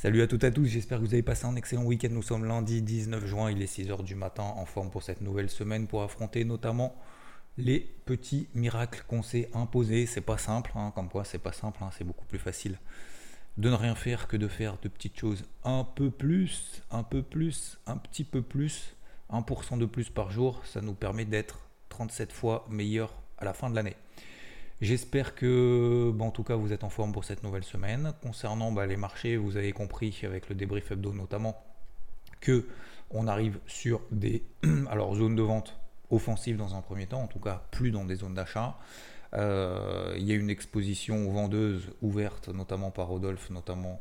Salut à toutes et à tous, j'espère que vous avez passé un excellent week-end. Nous sommes lundi 19 juin, il est 6h du matin en forme pour cette nouvelle semaine pour affronter notamment les petits miracles qu'on s'est imposés. C'est pas simple, hein, comme quoi c'est pas simple, hein, c'est beaucoup plus facile de ne rien faire que de faire de petites choses un peu plus, un peu plus, un petit peu plus, 1% de plus par jour. Ça nous permet d'être 37 fois meilleur à la fin de l'année. J'espère que, en tout cas, vous êtes en forme pour cette nouvelle semaine. Concernant bah, les marchés, vous avez compris avec le débrief hebdo notamment que on arrive sur des alors zones de vente offensives dans un premier temps, en tout cas plus dans des zones d'achat. Euh, il y a une exposition vendeuse ouverte, notamment par Rodolphe, notamment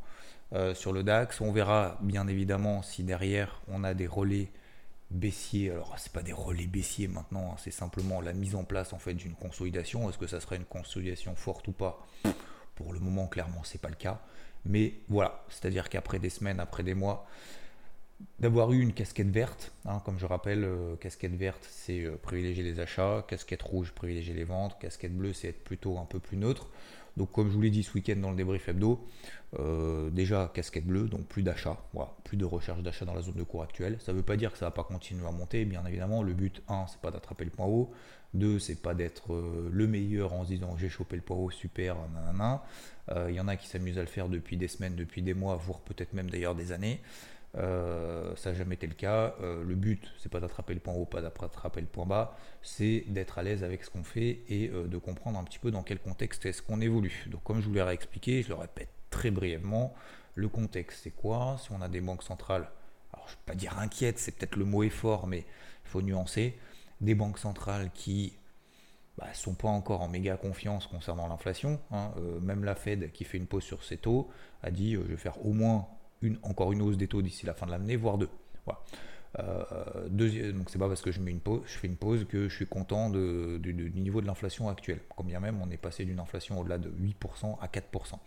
euh, sur le DAX. On verra bien évidemment si derrière on a des relais baissier. Alors, c'est pas des relais baissiers maintenant, hein, c'est simplement la mise en place en fait d'une consolidation. Est-ce que ça serait une consolidation forte ou pas? Pour le moment, clairement, c'est pas le cas. Mais voilà, c'est-à-dire qu'après des semaines, après des mois, d'avoir eu une casquette verte, hein, comme je rappelle, euh, casquette verte, c'est euh, privilégier les achats, casquette rouge, privilégier les ventes, casquette bleue, c'est être plutôt un peu plus neutre. Donc, comme je vous l'ai dit ce week-end dans le débrief hebdo, euh, déjà casquette bleue, donc plus d'achat, voilà, plus de recherche d'achat dans la zone de cours actuelle. Ça ne veut pas dire que ça ne va pas continuer à monter, bien évidemment. Le but, 1, c'est pas d'attraper le point haut. 2, c'est pas d'être euh, le meilleur en se disant j'ai chopé le point haut, super, nanana. Il euh, y en a qui s'amusent à le faire depuis des semaines, depuis des mois, voire peut-être même d'ailleurs des années. Euh, ça n'a jamais été le cas. Euh, le but, c'est pas d'attraper le point haut, pas d'attraper le point bas, c'est d'être à l'aise avec ce qu'on fait et euh, de comprendre un petit peu dans quel contexte est-ce qu'on évolue. Donc, comme je vous l'ai réexpliqué, je le répète très brièvement, le contexte, c'est quoi? Si on a des banques centrales, alors je ne vais pas dire inquiète, c'est peut-être le mot est fort, mais il faut nuancer, des banques centrales qui ne bah, sont pas encore en méga confiance concernant l'inflation. Hein. même la Fed qui fait une pause sur ses taux a dit je vais faire au moins encore une hausse des taux d'ici la fin de l'année, voire deux. Voilà. Euh, donc c'est pas parce que je mets une pause, je fais une pause que je suis content du niveau de l'inflation actuelle. Combien même on est passé d'une inflation au-delà de 8% à 4%.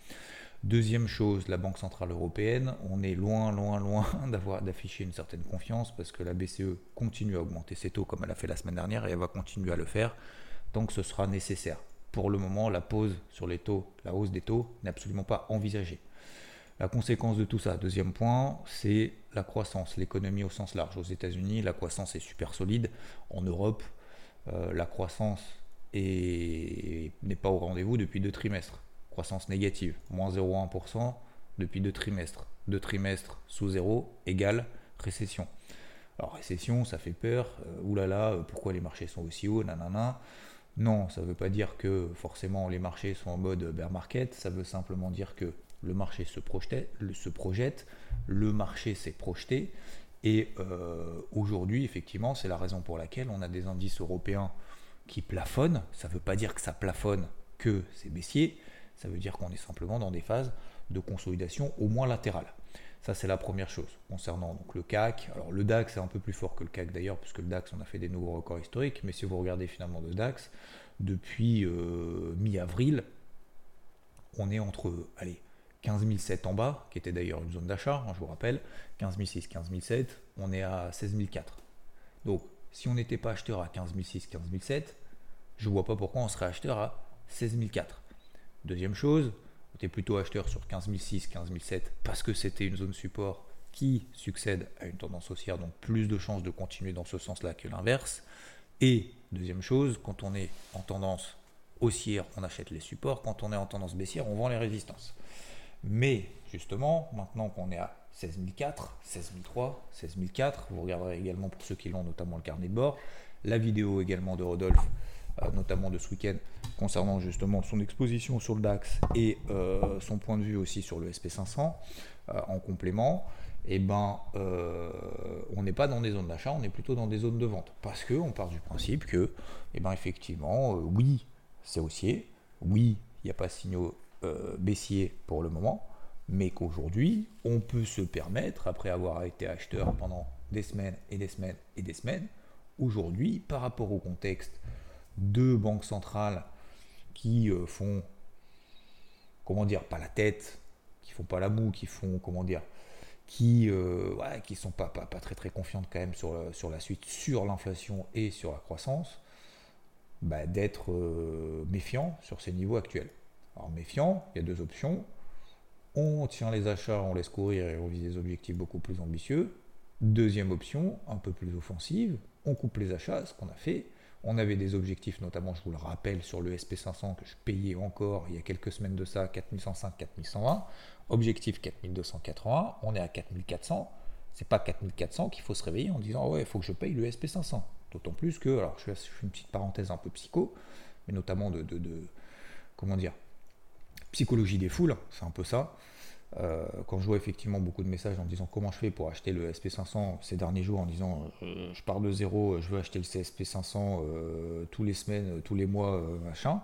Deuxième chose, la Banque Centrale Européenne, on est loin, loin, loin d'avoir d'afficher une certaine confiance parce que la BCE continue à augmenter ses taux comme elle a fait la semaine dernière et elle va continuer à le faire tant que ce sera nécessaire. Pour le moment, la pause sur les taux, la hausse des taux n'est absolument pas envisagée. La conséquence de tout ça, deuxième point, c'est la croissance, l'économie au sens large. Aux États-Unis, la croissance est super solide. En Europe, euh, la croissance n'est pas au rendez-vous depuis deux trimestres. Croissance négative, moins 0,1% depuis deux trimestres. Deux trimestres sous zéro égale récession. Alors récession, ça fait peur. Euh, oulala, euh, pourquoi les marchés sont aussi hauts Nanana. Non, ça ne veut pas dire que forcément les marchés sont en mode bear market. Ça veut simplement dire que le marché se, projetait, se projette, le marché s'est projeté, et euh, aujourd'hui, effectivement, c'est la raison pour laquelle on a des indices européens qui plafonnent. Ça ne veut pas dire que ça plafonne que c'est baissier, ça veut dire qu'on est simplement dans des phases de consolidation au moins latérale. Ça, c'est la première chose concernant le CAC. Alors, le DAX est un peu plus fort que le CAC d'ailleurs, puisque le DAX, on a fait des nouveaux records historiques. Mais si vous regardez finalement le DAX, depuis euh, mi-avril, on est entre, allez, 15 007 en bas, qui était d'ailleurs une zone d'achat, hein, je vous rappelle, 15 006, 15 007, on est à 16 004. Donc, si on n'était pas acheteur à 15 006, 15 007, je ne vois pas pourquoi on serait acheteur à 16 004. Deuxième chose, on était plutôt acheteur sur 15 006, 15 007 parce que c'était une zone support qui succède à une tendance haussière, donc plus de chances de continuer dans ce sens-là que l'inverse. Et deuxième chose, quand on est en tendance haussière, on achète les supports, quand on est en tendance baissière, on vend les résistances. Mais justement, maintenant qu'on est à 16004, 16003, 16004, vous regarderez également pour ceux qui l'ont, notamment le carnet de bord, la vidéo également de Rodolphe, euh, notamment de ce week-end, concernant justement son exposition sur le DAX et euh, son point de vue aussi sur le SP500 euh, en complément. Eh ben, on n'est pas dans des zones d'achat, on est plutôt dans des zones de vente. Parce qu'on part du principe que, eh ben, effectivement, oui, c'est haussier, oui, il n'y a pas signaux euh, baissier pour le moment, mais qu'aujourd'hui, on peut se permettre, après avoir été acheteur pendant des semaines et des semaines et des semaines, aujourd'hui, par rapport au contexte de banques centrales qui euh, font, comment dire, pas la tête, qui font pas la moue, qui font, comment dire, qui euh, sont pas, pas, pas, très très confiantes quand même sur, la suite, sur l'inflation et sur la croissance, bah, d'être méfiant sur ces niveaux actuels. Alors méfiant, il y a deux options. on tient les achats, on laisse courir et on vise des objectifs beaucoup plus ambitieux. Deuxième option, un peu plus offensive, on coupe les achats, ce qu'on a fait. On avait des objectifs, notamment, je vous le rappelle, sur le SP500 que je payais encore il y a quelques semaines de ça, 4105, 4120. Objectif 4280, on est à 4400. C'est pas 4400 qu'il faut se réveiller en disant ouais, il faut que je paye le SP500. D'autant plus que, alors je fais une petite parenthèse un peu psycho, mais notamment de, de comment dire, psychologie des foules, c'est un peu ça. Euh, quand je vois effectivement beaucoup de messages en disant comment je fais pour acheter le SP500 ces derniers jours, en disant euh, je pars de zéro, je veux acheter le CSP500 euh, tous les semaines, tous les mois, machin,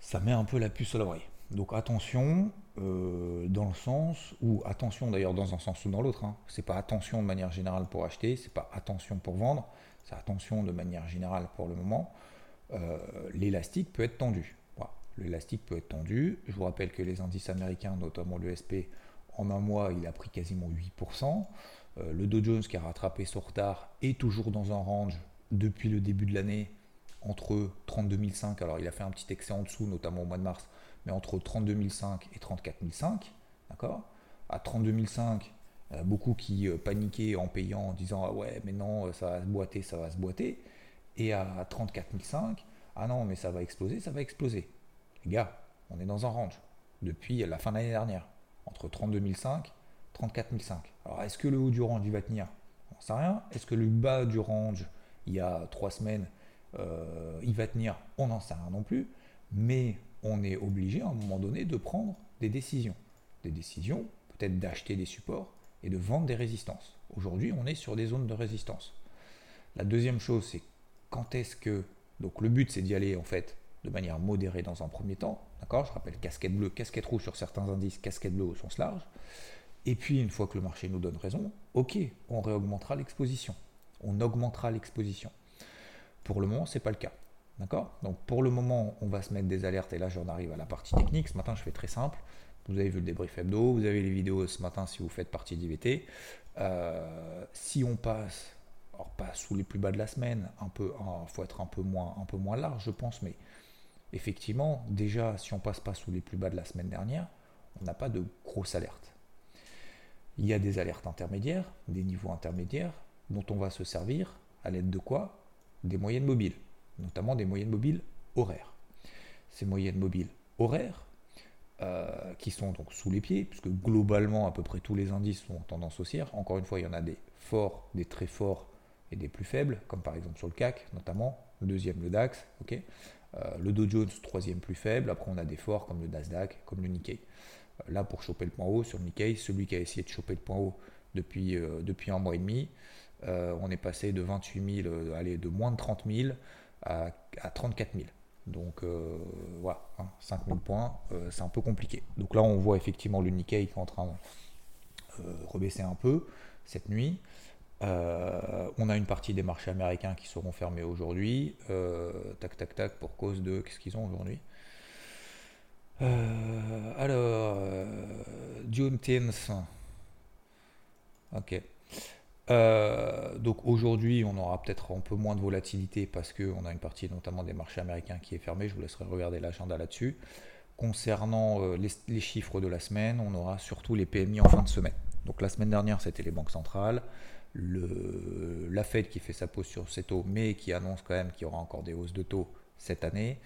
ça met un peu la puce à l'oreille. Donc attention, dans le sens, ou attention d'ailleurs dans un sens ou dans l'autre, hein. c'est pas attention de manière générale pour acheter, c'est pas attention pour vendre, c'est attention de manière générale pour le moment. L'élastique peut être tendu l'élastique peut être tendu. Je vous rappelle que les indices américains, notamment le SP, en un mois, il a pris quasiment 8%. Euh, le Dow Jones qui a rattrapé son retard est toujours dans un range depuis le début de l'année entre 32 Alors il a fait un petit excès en dessous, notamment au mois de mars, mais entre 32 et 34 D'accord? À 32 il y a beaucoup qui euh, paniquaient en payant en disant Ah ouais, mais non, ça va se boiter, ça va se boiter. Et à 34 ah non, mais ça va exploser, ça va exploser. Les gars, on est dans un range depuis la fin de l'année dernière, entre 32 500 34 500. Alors est-ce que le haut du range il va tenir? On ne sait rien. Est-ce que le bas du range, il y a trois semaines, euh, il va tenir? On n'en sait rien non plus. Mais on est obligé à un moment donné de prendre des décisions. Des décisions, peut-être d'acheter des supports et de vendre des résistances. Aujourd'hui, on est sur des zones de résistance. La deuxième chose, c'est quand est-ce que. Donc le but, c'est d'y aller en fait de manière modérée dans un premier temps. D'accord Je rappelle casquette bleue, casquette rouge sur certains indices, casquette bleue au sens large. Et puis, une fois que le marché nous donne raison, ok, on réaugmentera l'exposition. On augmentera l'exposition. Pour le moment, ce n'est pas le cas. D'accord Donc, pour le moment, on va se mettre des alertes. Et là, j'en arrive à la partie technique. Ce matin, je fais très simple. Vous avez vu le débrief hebdo, vous avez les vidéos ce matin si vous faites partie d'IVT. Euh, si on passe, pas sous les plus bas de la semaine, un peu, il faut être un peu moins, un peu moins large, je pense, mais effectivement, déjà, si on passe pas sous les plus bas de la semaine dernière, on n'a pas de grosses alertes. Il y a des alertes intermédiaires, des niveaux intermédiaires, dont on va se servir à l'aide de quoi? Des moyennes mobiles, notamment des moyennes mobiles horaires. Ces moyennes mobiles horaires, euh, qui sont donc sous les pieds, puisque globalement à peu près tous les indices sont en tendance haussière. Encore une fois, il y en a des forts, des très forts et des plus faibles, comme par exemple sur le CAC notamment, le deuxième le DAX, ok? Le Dow Jones, troisième plus faible. Après, on a des forts comme le Nasdaq, comme le Nikkei. Euh, là, pour choper le point haut sur le Nikkei, celui qui a essayé de choper le point haut depuis, euh, un mois et demi, on est passé de 28 000, allez, de moins de 30 000 à, 34 000. Donc voilà, 5 hein, 000 points, c'est un peu compliqué. Donc là, on voit effectivement le Nikkei qui est en train de rebaisser un peu cette nuit. Euh, on a une partie des marchés américains qui seront fermés aujourd'hui. Euh, tac, tac, tac, pour cause de. Qu'est-ce qu'ils ont aujourd'hui? Euh, Alors, June 10 Ok. donc aujourd'hui, on aura peut-être un peu moins de volatilité parce qu'on a une partie notamment des marchés américains qui est fermée. Je vous laisserai regarder l'agenda là-dessus. Concernant les, chiffres de la semaine, on aura surtout les PMI en fin de semaine. Donc la semaine dernière, c'était les banques centrales la Fed qui fait sa pause sur ses taux, mais qui annonce quand même qu'il y aura encore des hausses de taux cette année,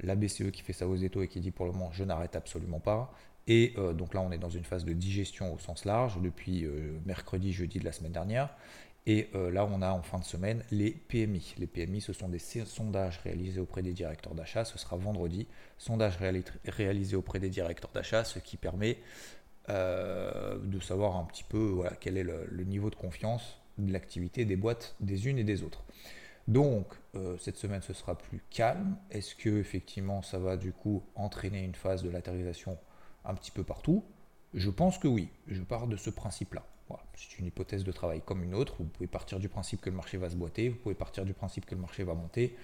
la BCE qui fait sa hausse des taux et qui dit pour le moment je n'arrête absolument pas, et euh, donc là on est dans une phase de digestion au sens large depuis euh, mercredi, jeudi de la semaine dernière, et euh, là on a en fin de semaine les PMI. Les PMI ce sont des sondages réalisés auprès des directeurs d'achat, ce sera vendredi, sondage réalisé auprès des directeurs d'achat, ce qui permet euh, de savoir un petit peu voilà, quel est le, niveau de confiance de l'activité des boîtes des unes et des autres. Donc, euh, cette semaine, ce sera plus calme. Est-ce que effectivement, ça va du coup entraîner une phase de latérisation un petit peu partout? Je pense que oui. Je pars de ce principe-là. C'est une hypothèse de travail comme une autre. Vous pouvez partir du principe que le marché va se boiter. Vous pouvez partir du principe que le marché va monter.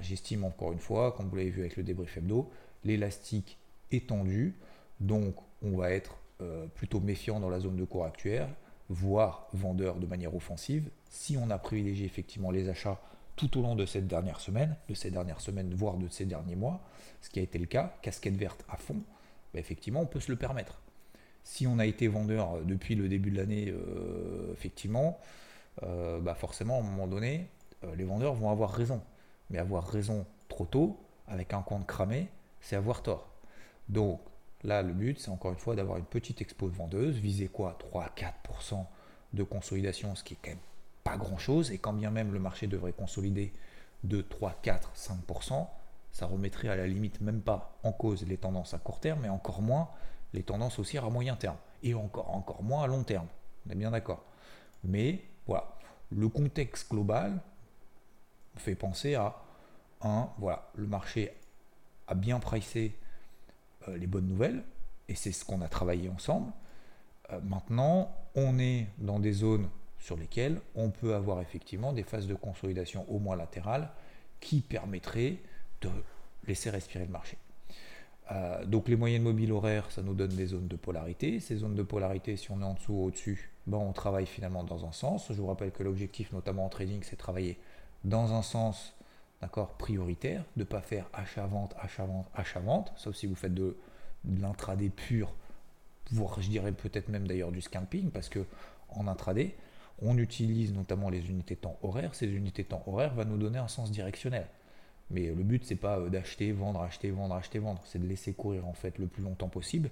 J'estime encore une fois, comme vous l'avez vu avec le débrief hebdo, l'élastique est tendu. Donc, on va être euh, plutôt méfiant dans la zone de cours actuelle, voire vendeur de manière offensive, si on a privilégié effectivement les achats tout au long de cette dernière semaine, de ces dernières semaines, voire de ces derniers mois, ce qui a été le cas, casquette verte à fond, bah, effectivement on peut se le permettre. Si on a été vendeur depuis le début de l'année, effectivement, bah forcément, à un moment donné, les vendeurs vont avoir raison. Mais avoir raison trop tôt, avec un compte cramé, c'est avoir tort. Donc là, le but, c'est encore une fois d'avoir une petite expo de vendeuse, viser quoi 3-4% de consolidation, ce qui est quand même pas grand-chose, et quand bien même le marché devrait consolider de 3, 4, 5%, ça remettrait à la limite même pas en cause les tendances à court terme, mais encore moins les tendances aussi à moyen terme, et encore, encore moins à long terme. On est bien d'accord. Mais voilà, le contexte global fait penser à un, voilà, le marché a bien pricé les bonnes nouvelles, et c'est ce qu'on a travaillé ensemble. Euh, maintenant, on est dans des zones sur lesquelles on peut avoir effectivement des phases de consolidation au moins latérales qui permettraient de laisser respirer le marché. Euh, donc les moyennes mobiles horaires, ça nous donne des zones de polarité. Ces zones de polarité, si on est en dessous ou au-dessus, ben on travaille finalement dans un sens. Je vous rappelle que l'objectif, notamment en trading, c'est travailler dans un sens d'accord, prioritaire, de ne pas faire achat-vente, achat-vente, achat-vente, sauf si vous faites de, de l'intraday pur, voire je dirais peut-être même d'ailleurs du scalping, parce que en intraday, on utilise notamment les unités temps horaires. Ces unités temps horaires vont nous donner un sens directionnel. Mais le but, c'est pas euh, d'acheter, vendre, acheter, vendre, acheter, vendre. C'est de laisser courir en fait le plus longtemps possible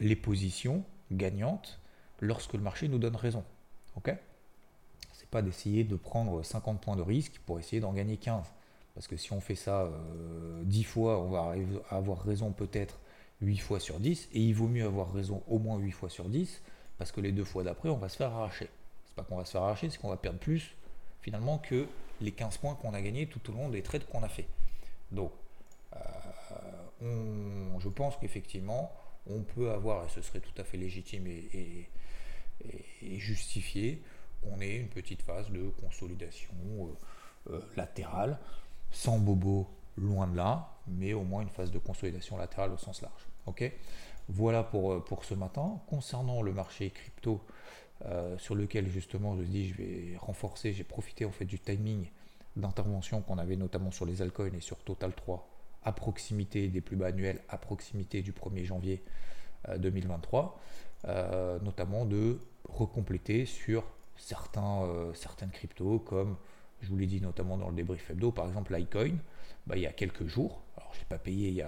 les positions gagnantes lorsque le marché nous donne raison. Ok? D'essayer de prendre 50 points de risque pour essayer d'en gagner 15. Parce que si on fait ça 10 euh, fois, on va avoir raison peut-être 8 fois sur 10. Et il vaut mieux avoir raison au moins 8 fois sur 10. Parce que les deux fois d'après, on va se faire arracher. C'est pas qu'on va se faire arracher, c'est qu'on va perdre plus finalement que les 15 points qu'on a gagnés tout au long des trades qu'on a fait. Donc, euh, je pense qu'effectivement, on peut avoir, et ce serait tout à fait légitime et, justifié, qu'on ait une petite phase de consolidation euh, euh, latérale, sans bobo, loin de là, mais au moins une phase de consolidation latérale au sens large. Ok? Voilà pour, pour ce matin. Concernant le marché crypto, euh, sur lequel justement je dis je vais renforcer, j'ai profité en fait du timing d'intervention qu'on avait notamment sur les altcoins et sur Total 3 à proximité des plus bas annuels, à proximité du 1er janvier 2023, euh, euh, notamment de recompléter sur certains, certaines cryptos comme je vous l'ai dit notamment dans le débrief hebdo, par exemple Litecoin, bah, il y a quelques jours, alors je n'ai pas payé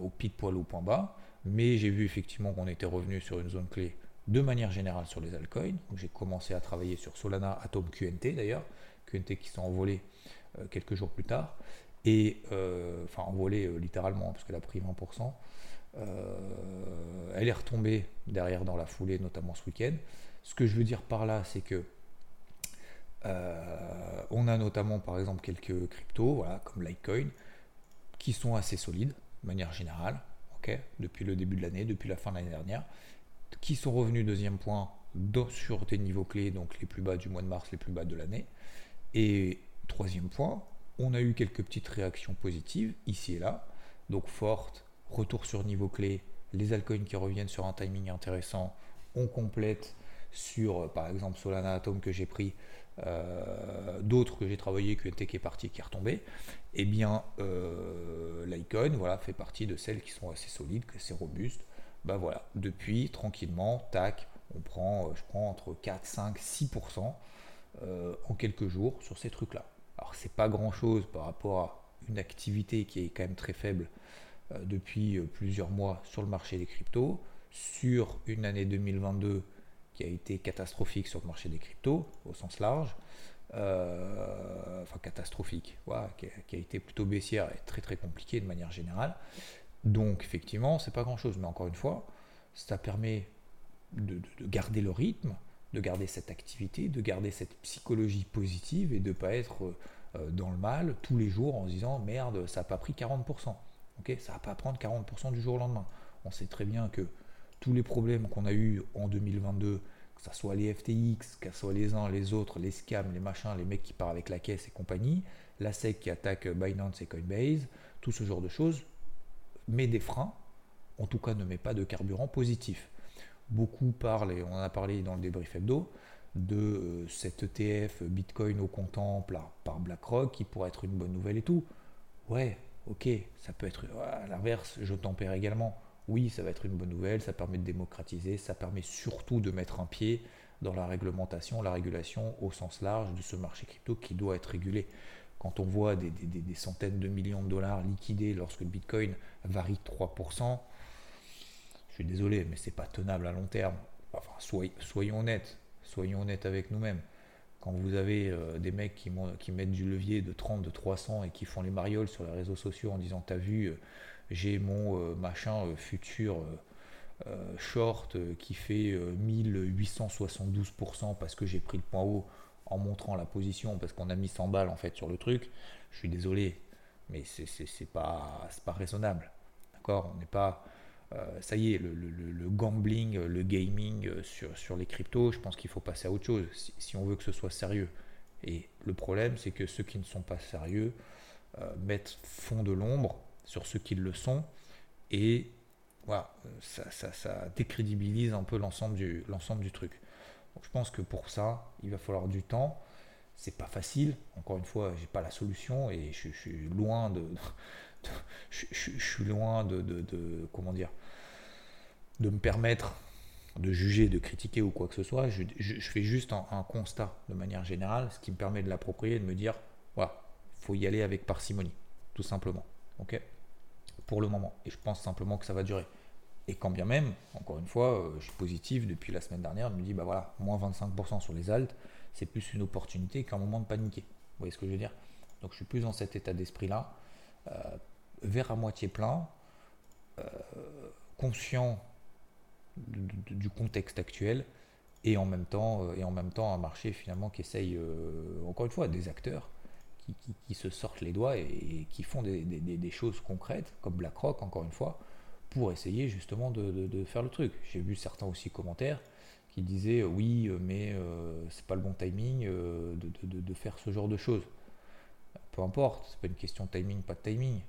au pile poil au point bas, mais j'ai vu effectivement qu'on était revenu sur une zone clé de manière générale sur les altcoins. J'ai commencé à travailler sur Solana, Atom, QNT d'ailleurs, QNT qui sont envolés euh, quelques jours plus tard, et euh, enfin envolés euh, littéralement parce qu'elle a pris 20%. elle est retombée derrière dans la foulée, notamment ce week-end. Ce que je veux dire par là, c'est que on a notamment par exemple quelques cryptos, voilà, comme Litecoin, qui sont assez solides de manière générale, ok, depuis le début de l'année, depuis la fin de l'année dernière qui sont revenus, deuxième point, sur des niveaux clés, donc les plus bas du mois de mars, les plus bas de l'année. Et troisième point, on a eu quelques petites réactions positives ici et là, donc forte, retour sur niveau clé, les altcoins qui reviennent sur un timing intéressant, on complète sur par exemple Solana Atom que j'ai pris, euh, d'autres que j'ai travaillé, QNT qui est parti, qui est retombé, et eh bien euh, l'icon voilà, fait partie de celles qui sont assez solides, assez robustes, bah voilà, depuis, tranquillement, tac, on prend, euh, je prends entre 4, 5, 6% en quelques jours sur ces trucs-là. Alors c'est pas grand-chose par rapport à une activité qui est quand même très faible euh, depuis euh, plusieurs mois sur le marché des cryptos, sur une année 2022 qui a été catastrophique sur le marché des cryptos au sens large, enfin catastrophique, qui, a, été plutôt baissière et très très compliquée de manière générale. Donc effectivement, c'est pas grand-chose, mais encore une fois, ça permet de, garder le rythme, de garder cette activité, de garder cette psychologie positive et de ne pas être euh, dans le mal tous les jours en se disant merde, ça n'a pas pris 40%. ok? Ça va pas prendre 40% du jour au lendemain. On sait très bien que tous les problèmes qu'on a eu en 2022, que ce soit les FTX, que ce soit les uns, les autres, les scams, les machins, les mecs qui partent avec la caisse et compagnie, la SEC qui attaque Binance et Coinbase, tout ce genre de choses, met des freins, en tout cas ne met pas de carburant positif. Beaucoup parlent, et on en a parlé dans le débrief hebdo, de euh, cet ETF Bitcoin au comptant par BlackRock qui pourrait être une bonne nouvelle et tout. Ouais, ok, ça peut être à l'inverse, je tempère également. Oui, ça va être une bonne nouvelle, ça permet de démocratiser, ça permet surtout de mettre un pied dans la réglementation, la régulation au sens large de ce marché crypto qui doit être régulé. Quand on voit des, centaines de millions de dollars liquidés lorsque le Bitcoin varie 3%, je suis désolé, mais c'est pas tenable à long terme. Enfin, soyons honnêtes, soyons honnêtes avec nous-mêmes. Quand vous avez euh, des mecs qui, qui, mettent du levier de 30, de 300 et qui font les marioles sur les réseaux sociaux en disant T'as vu, euh, j'ai mon euh, machin futur short qui fait 1872% parce que j'ai pris le point haut en montrant la position parce qu'on a mis 100 balles en fait sur le truc. Je suis désolé, mais c'est pas, pas raisonnable. D'accord? On n'est pas euh, ça y est, le, gambling, le gaming euh, sur, sur les cryptos, je pense qu'il faut passer à autre chose si, on veut que ce soit sérieux. Et le problème, c'est que ceux qui ne sont pas sérieux euh, mettent fond de l'ombre sur ceux qui le sont et voilà, ça, ça, décrédibilise un peu l'ensemble du, l'ensemble du truc. Donc je pense que pour ça, il va falloir du temps. C'est pas facile. Encore une fois, j'ai pas la solution et je, suis loin de, je, suis loin de, de, comment dire de me permettre de juger, de critiquer ou quoi que ce soit. Je, fais juste un, constat de manière générale, ce qui me permet de l'approprier et de me dire, voilà, faut y aller avec parcimonie, tout simplement. Ok? Pour le moment. Et je pense simplement que ça va durer. Et quand bien même, encore une fois, euh, je suis positif depuis la semaine dernière, je me dis, bah voilà, moins 25% sur les altes, c'est plus une opportunité qu'un moment de paniquer. Vous voyez ce que je veux dire? Donc je suis plus dans cet état d'esprit-là, euh, vers à moitié plein, euh, conscient du contexte actuel et en même temps et en même temps un marché finalement qui essaye encore une fois des acteurs qui, se sortent les doigts et, qui font des, choses concrètes comme BlackRock encore une fois pour essayer justement de, faire le truc. J'ai vu certains aussi commentaires qui disaient euh, oui mais c'est pas le bon timing de, faire ce genre de choses. Peu importe c'est pas une question de timing pas de timing.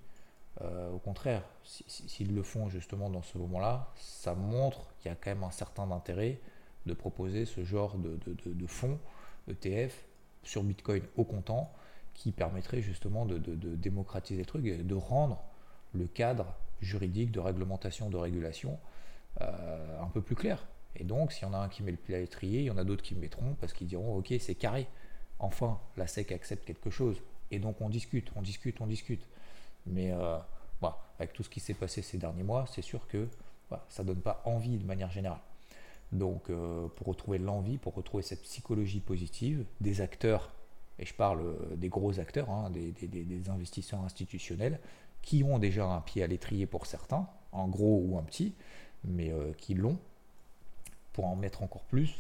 Euh, au contraire, s'ils le font justement dans ce moment-là, ça montre qu'il y a quand même un certain intérêt de proposer ce genre de, fonds ETF sur Bitcoin au comptant qui permettrait justement de, démocratiser le truc et de rendre le cadre juridique de réglementation, de régulation euh, un peu plus clair. Et donc, s'il y en a un qui met le pied à l'étrier, il y en a d'autres qui le mettront parce qu'ils diront Ok, c'est carré. Enfin, la SEC accepte quelque chose. Et donc, on discute, on discute, on discute. Mais euh, avec tout ce qui s'est passé ces derniers mois, c'est sûr que ça ne donne pas envie de manière générale. Donc euh, pour retrouver l'envie, pour retrouver cette psychologie positive des acteurs, et je parle euh, des gros acteurs, hein, des, investisseurs institutionnels, qui ont déjà un pied à l'étrier pour certains, en gros ou un petit, mais qui l'ont, pour en mettre encore plus,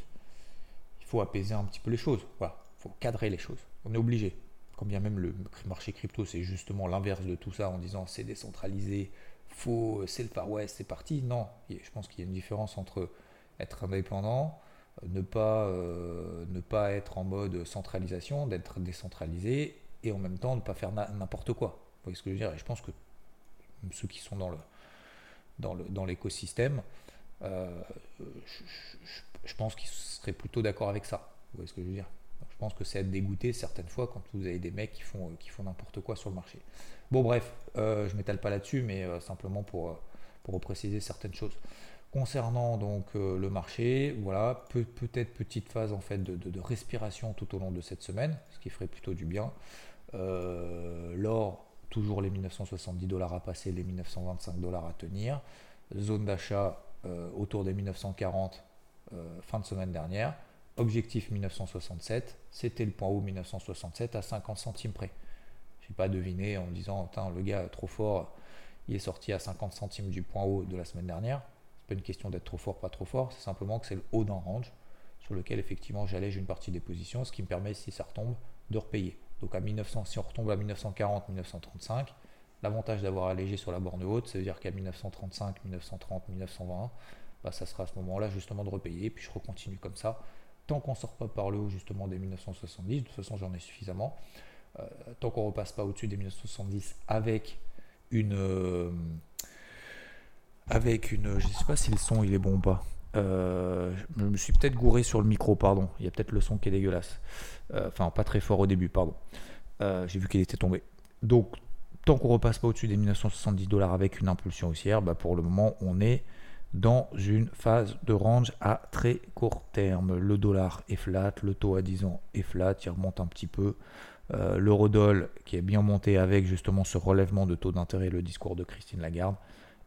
il faut apaiser un petit peu les choses. Voilà, il faut cadrer les choses. On est obligé quand bien même le marché crypto, c'est justement l'inverse de tout ça en disant c'est décentralisé, faux, c'est le Far West, c'est parti. Non, je pense qu'il y a une différence entre être indépendant, ne pas, euh, ne pas être en mode centralisation, d'être décentralisé et en même temps ne pas faire n'importe quoi. Vous voyez ce que je veux dire? Et je pense que ceux qui sont dans le dans l'écosystème, euh, je, pense qu'ils seraient plutôt d'accord avec ça. Vous voyez ce que je veux dire? Je pense que c'est être dégoûté certaines fois quand vous avez des mecs qui font, qui font n'importe quoi sur le marché. Bon bref, euh, je m'étale pas là-dessus, mais euh, simplement pour, pour préciser certaines choses. Concernant donc le marché, voilà, peut, peut-être petite phase en fait de, respiration tout au long de cette semaine, ce qui ferait plutôt du bien. L'or, toujours les 1970 dollars à passer, les 1925 dollars à tenir. Zone d'achat autour des 1940 fin de semaine dernière. Objectif 1967, c'était le point haut 1967 à 50 centimes près. Je n'ai pas deviné en me disant, le gars trop fort, il est sorti à 50 centimes du point haut de la semaine dernière. Pas une question d'être trop fort, pas trop fort, c'est simplement que c'est le haut d'un range sur lequel effectivement j'allège une partie des positions, ce qui me permet, si ça retombe, de repayer. Donc à 1900, si on retombe à 1940, 1935, l'avantage d'avoir allégé sur la borne haute, ça veut dire qu'à 1935, 1930, 1920, bah, ça sera à ce moment-là justement de repayer, puis je recontinue comme ça tant qu'on ne sort pas par le haut justement des 1970, de toute façon j'en ai suffisamment, euh, tant qu'on ne repasse pas au-dessus des 1970 avec une... Euh, avec une... Je ne sais pas si le son il est bon ou pas. Euh, je me suis peut-être gouré sur le micro, pardon. Il y a peut-être le son qui est dégueulasse. enfin, pas très fort au début, pardon. J'ai vu qu'il était tombé. Donc, tant qu'on repasse pas au-dessus des 1970 dollars avec une impulsion haussière, bah, pour le moment, on est dans une phase de range à très court terme. Le dollar est flat, le taux à 10 ans est flat, il remonte un petit peu. Euh, L'eurodoll qui est bien monté avec justement ce relèvement de taux d'intérêt, le discours de Christine Lagarde,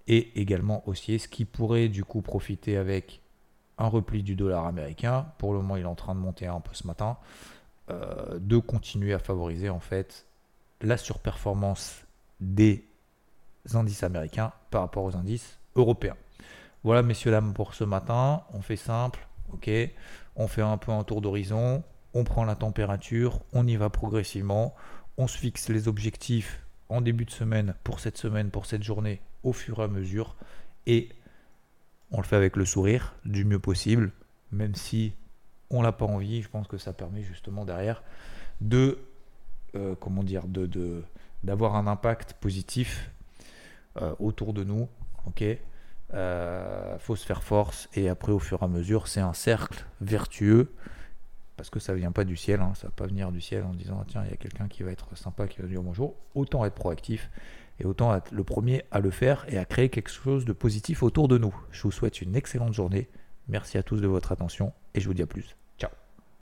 est également haussier, ce qui pourrait du coup profiter avec un repli du dollar américain. Pour le moment, il est en train de monter un peu ce matin, euh, de continuer à favoriser en fait la surperformance des indices américains par rapport aux indices européens. Voilà, messieurs, dames, pour ce matin. On fait simple, ok On fait un peu un tour d'horizon, on prend la température, on y va progressivement, on se fixe les objectifs en début de semaine, pour cette semaine, pour cette journée, au fur et à mesure, et on le fait avec le sourire, du mieux possible, même si on n'a pas envie, je pense que ça permet justement derrière de, euh, comment dire, de, d'avoir un impact positif euh, autour de nous, ok? Euh, faut se faire force et après au fur et à mesure c'est un cercle vertueux parce que ça vient pas du ciel, hein, ça va pas venir du ciel en disant tiens il y a quelqu'un qui va être sympa qui va dire bonjour, autant être proactif et autant être le premier à le faire et à créer quelque chose de positif autour de nous. Je vous souhaite une excellente journée, merci à tous de votre attention et je vous dis à plus.